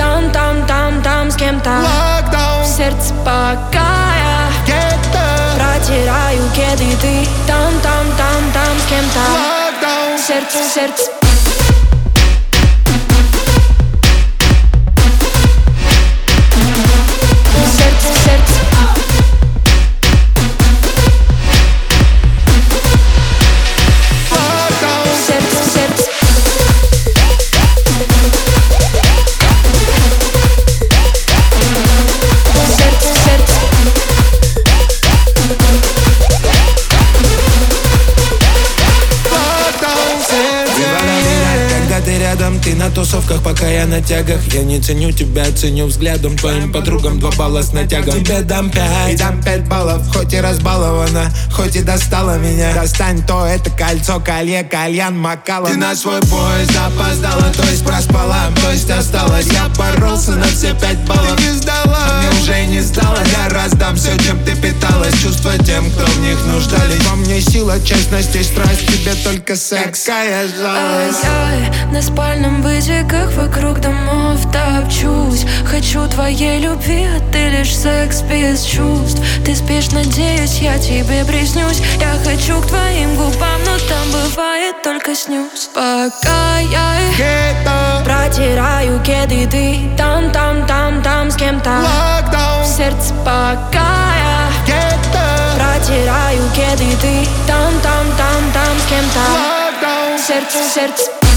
там, там, там, там с кем-то. Локдаун. Сердце пока я Где-то Протираю кеды Ты там, там, там, там с кем-то. Локдаун. Сердце Сердце, Когда ты рядом, ты на тусовках, пока я на тягах. Я не ценю тебя, ценю взглядом Твоим подругам. Два балла с натягом. Тебе дам пять, дам пять баллов Хоть и разбалована, хоть и достала меня. Достань то, это кольцо, колье, кальян, макала. Ты на свой поезд опоздала, то есть проспала. То есть осталась, я боролся на все пять баллов. Ты не сдала. Мне Сила, честность и страсть Тебе только секс, какая жалость. Ай-яй, на спальном как вокруг домов топчусь. Хочу твоей любви, а ты лишь секс без чувств. Ты спишь, надеюсь, я тебе приснюсь. Я хочу к твоим губам, но там бывает только снюс. Пока я Где-то протираю кеды Ты там, там, там, там с кем-то. Локдаун. В сердце пока там с кем-то Локдаун Сердце, сердце Сердце, сердце